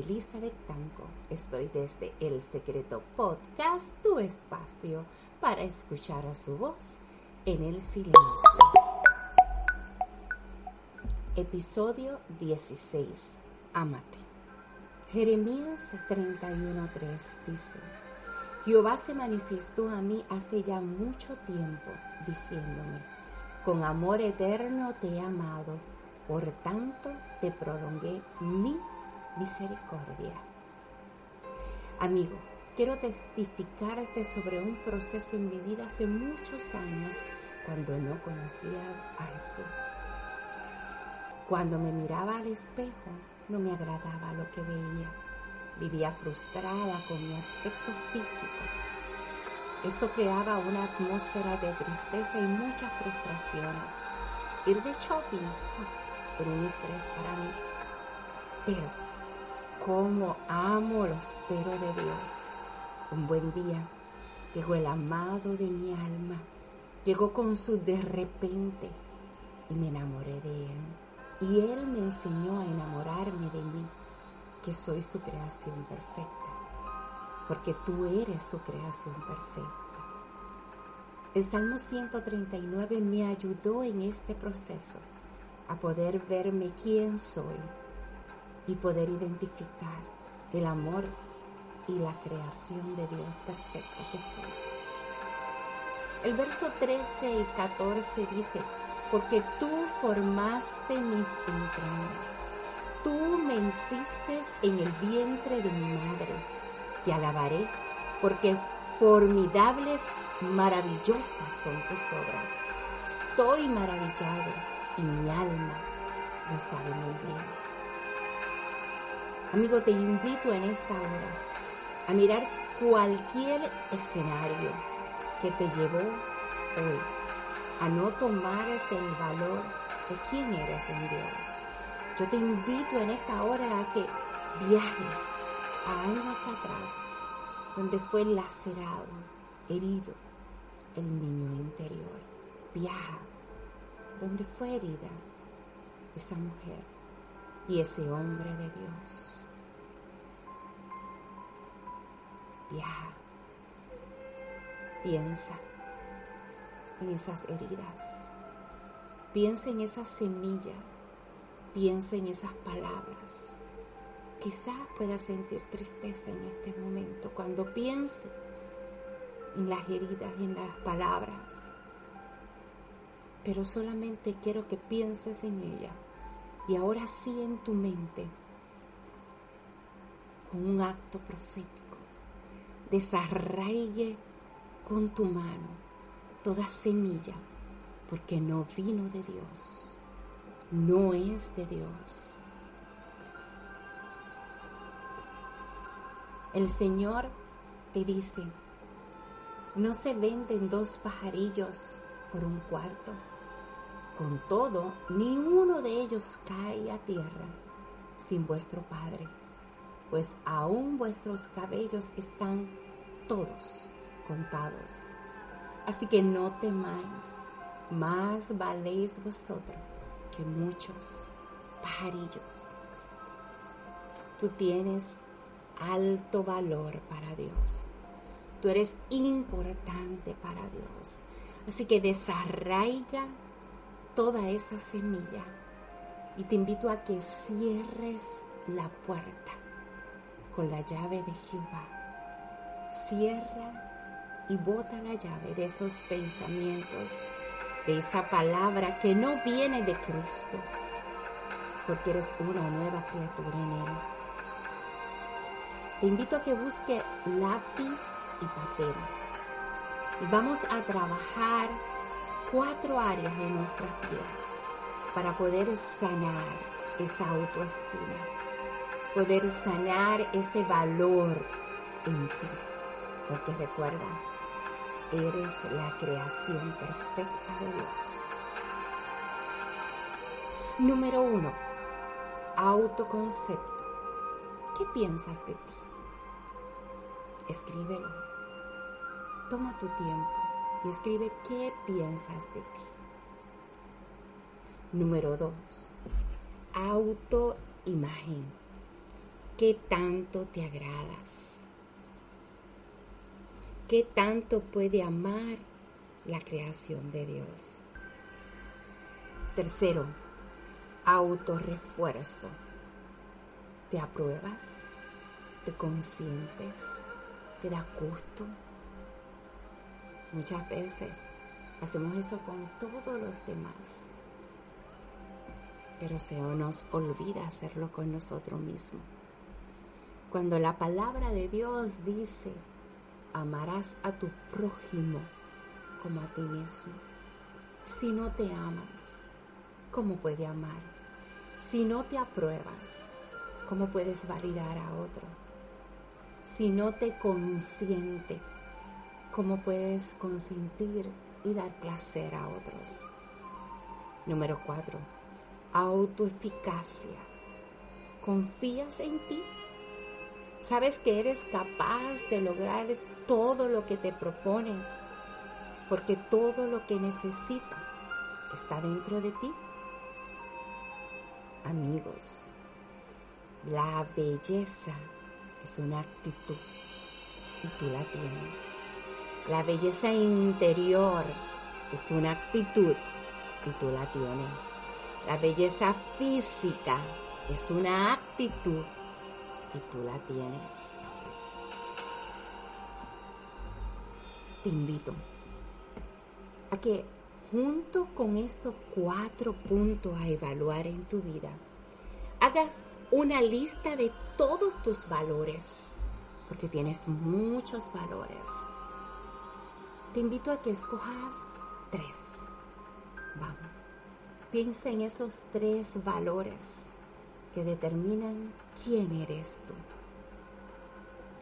Elizabeth Tanco. Estoy desde El Secreto Podcast, tu espacio para escuchar a su voz en el silencio. Episodio 16. Amate. Jeremías 31:3 dice, Jehová se manifestó a mí hace ya mucho tiempo, diciéndome, con amor eterno te he amado, por tanto te prolongué mi misericordia. Amigo, quiero testificarte sobre un proceso en mi vida hace muchos años cuando no conocía a Jesús. Cuando me miraba al espejo, no me agradaba lo que veía. Vivía frustrada con mi aspecto físico. Esto creaba una atmósfera de tristeza y muchas frustraciones. Ir de shopping era un estrés para mí. Pero, cómo amo los peros de Dios. Un buen día llegó el amado de mi alma. Llegó con su de repente y me enamoré de él. Y Él me enseñó a enamorarme de mí, que soy su creación perfecta, porque tú eres su creación perfecta. El Salmo 139 me ayudó en este proceso a poder verme quién soy y poder identificar el amor y la creación de Dios perfecta que soy. El verso 13 y 14 dice, porque tú formaste mis entrañas. Tú me hiciste en el vientre de mi madre. Te alabaré, porque formidables, maravillosas son tus obras. Estoy maravillado y mi alma lo sabe muy bien. Amigo, te invito en esta hora a mirar cualquier escenario que te llevó hoy a no tomarte el valor de quién eres en Dios. Yo te invito en esta hora a que viajes a años atrás, donde fue lacerado, herido el niño interior. Viaja donde fue herida esa mujer y ese hombre de Dios. Viaja, piensa en esas heridas. Piensa en esa semilla. Piensa en esas palabras. Quizás pueda sentir tristeza en este momento cuando piense en las heridas, en las palabras. Pero solamente quiero que pienses en ella. Y ahora sí en tu mente, con un acto profético, desarraigue con tu mano toda semilla, porque no vino de Dios, no es de Dios. El Señor te dice, no se venden dos pajarillos por un cuarto. Con todo, ni uno de ellos cae a tierra sin vuestro Padre, pues aún vuestros cabellos están todos contados. Así que no temáis, más valéis vosotros que muchos pajarillos. Tú tienes alto valor para Dios. Tú eres importante para Dios. Así que desarraiga toda esa semilla y te invito a que cierres la puerta con la llave de Jehová. Cierra y bota la llave de esos pensamientos, de esa palabra que no viene de Cristo, porque eres una nueva criatura en Él. Te invito a que busque lápiz y papel y vamos a trabajar cuatro áreas de nuestras vidas para poder sanar esa autoestima, poder sanar ese valor en ti. Porque recuerda, Eres la creación perfecta de Dios. Número uno, autoconcepto. ¿Qué piensas de ti? Escríbelo. Toma tu tiempo y escribe qué piensas de ti. Número dos, autoestima. imagen? ¿Qué tanto te agradas? ¿Qué tanto puede amar la creación de Dios? Tercero, autorrefuerzo. ¿Te apruebas? ¿Te consientes? ¿Te da gusto? Muchas veces hacemos eso con todos los demás, pero se nos olvida hacerlo con nosotros mismos. Cuando la palabra de Dios dice, amarás a tu prójimo como a ti mismo. Si no te amas, ¿cómo puede amar? Si no te apruebas, ¿cómo puedes validar a otro? Si no te consiente, ¿cómo puedes consentir y dar placer a otros? Número cuatro, autoeficacia. ¿Confías en ti? ¿Sabes que eres capaz de lograr todo lo que te propones? Porque todo lo que necesitas está dentro de ti. Amigos, la belleza es una actitud y tú la tienes. La belleza interior es una actitud y tú la tienes. La belleza física es una actitud y tú la tienes. Te invito a que junto con estos cuatro puntos a evaluar en tu vida, hagas una lista de todos tus valores, porque tienes muchos valores. Te invito a que escojas tres. Vamos. Piensa en esos tres valores que determinan quién eres tú.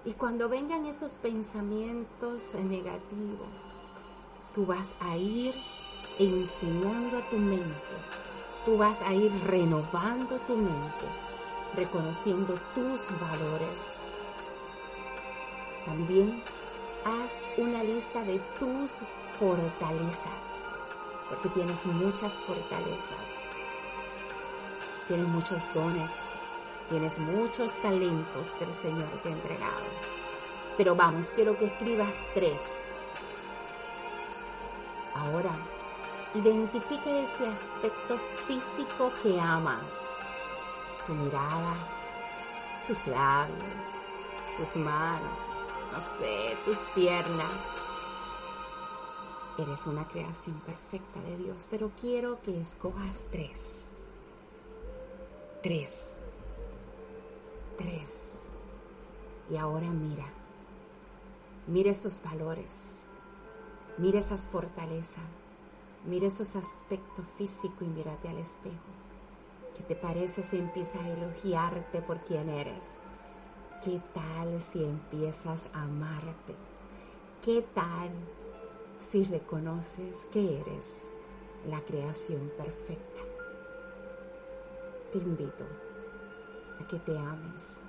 Y cuando vengan esos pensamientos negativos, tú vas a ir enseñando a tu mente, tú vas a ir renovando tu mente, reconociendo tus valores. También haz una lista de tus fortalezas, porque tienes muchas fortalezas, tienes muchos dones, Tienes muchos talentos que el Señor te ha entregado. Pero vamos, quiero que escribas tres. Ahora, identifica ese aspecto físico que amas. Tu mirada, tus labios, tus manos, no sé, tus piernas. Eres una creación perfecta de Dios, pero quiero que escojas tres. Tres tres. Y ahora mira, mira esos valores, mira esas fortalezas, mira esos aspectos físicos y mírate al espejo. ¿Qué te parece si empiezas a elogiarte por quien eres? ¿Qué tal si empiezas a amarte? ¿Qué tal si reconoces que eres la creación perfecta? Te invito a que te ames.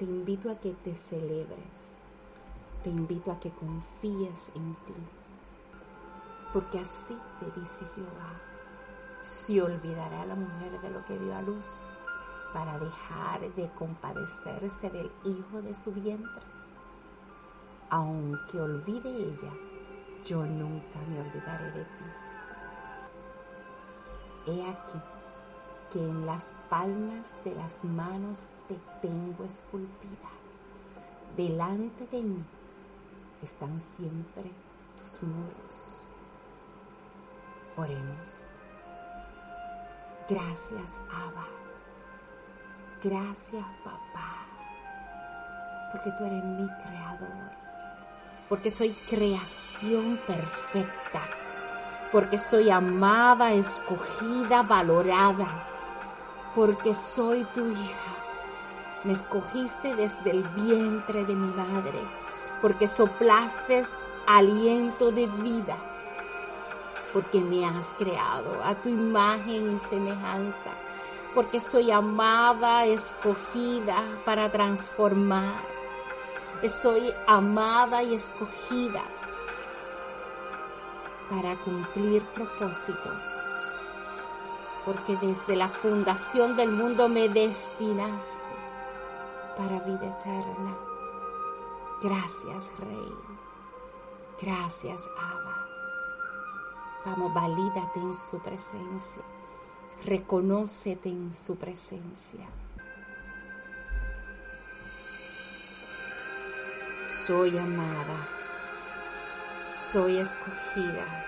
Te invito a que te celebres. Te invito a que confíes en ti. Porque así te dice Jehová, si olvidará la mujer de lo que dio a luz para dejar de compadecerse del hijo de su vientre. Aunque olvide ella, yo nunca me olvidaré de ti. He aquí que en las palmas de las manos te tengo esculpida. Delante de mí están siempre tus muros. Oremos. Gracias, Abba. Gracias, papá. Porque tú eres mi creador. Porque soy creación perfecta. Porque soy amada, escogida, valorada porque soy tu hija. Me escogiste desde el vientre de mi madre, porque soplaste aliento de vida, porque me has creado a tu imagen y semejanza, porque soy amada, escogida para transformar. Soy amada y escogida para cumplir propósitos porque desde la fundación del mundo me destinaste para vida eterna. Gracias, Rey. Gracias, Abba. Vamos, valídate en su presencia. Reconócete en su presencia. Soy amada. Soy escogida.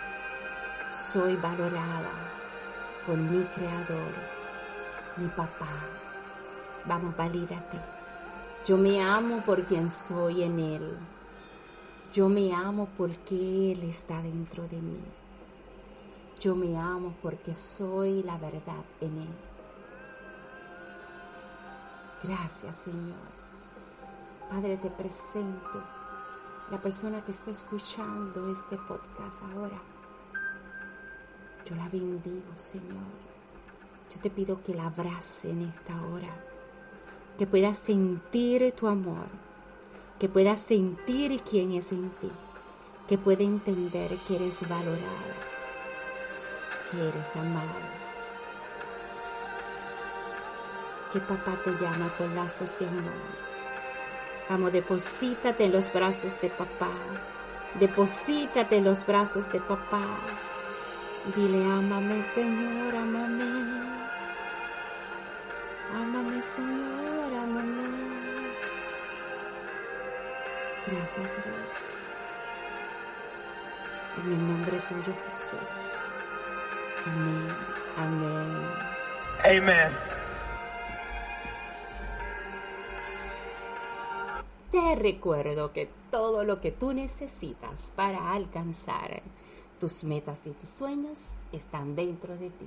Soy valorada por mi creador, mi papá. Vamos, valídate. Yo me amo por quien soy en Él. Yo me amo porque Él está dentro de mí. Yo me amo porque soy la verdad en Él. Gracias Señor. Padre, te presento la persona que está escuchando este podcast ahora. Yo la bendigo, Señor. Yo te pido que la abrace en esta hora que puedas sentir tu amor, que puedas sentir quién es en ti, que pueda entender que eres valorada, que eres amada, que papá te llama con lazos de amor. Vamos, deposítate en los brazos de papá, deposítate en los brazos de papá. Dile, ámame Señor, ámame. Ámame Señor, ámame. Gracias. En el nombre tuyo, Jesús. Amén. Amén. Amen. Te recuerdo que todo lo que tú necesitas para alcanzar tus metas y tus sueños están dentro de ti.